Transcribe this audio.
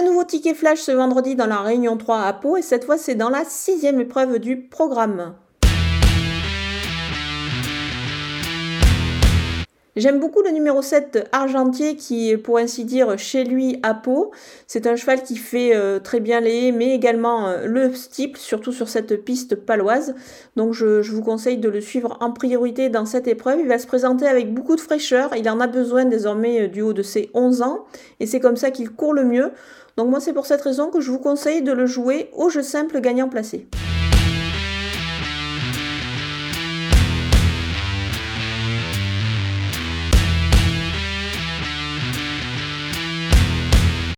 Un nouveau ticket flash ce vendredi dans la Réunion 3 à Pau et cette fois c'est dans la sixième épreuve du programme. J'aime beaucoup le numéro 7 Argentier qui est pour ainsi dire chez lui à Pau. C'est un cheval qui fait euh, très bien les mais également euh, le steeple, surtout sur cette piste paloise. Donc je, je, vous conseille de le suivre en priorité dans cette épreuve. Il va se présenter avec beaucoup de fraîcheur. Il en a besoin désormais euh, du haut de ses 11 ans et c'est comme ça qu'il court le mieux. Donc moi c'est pour cette raison que je vous conseille de le jouer au jeu simple gagnant placé.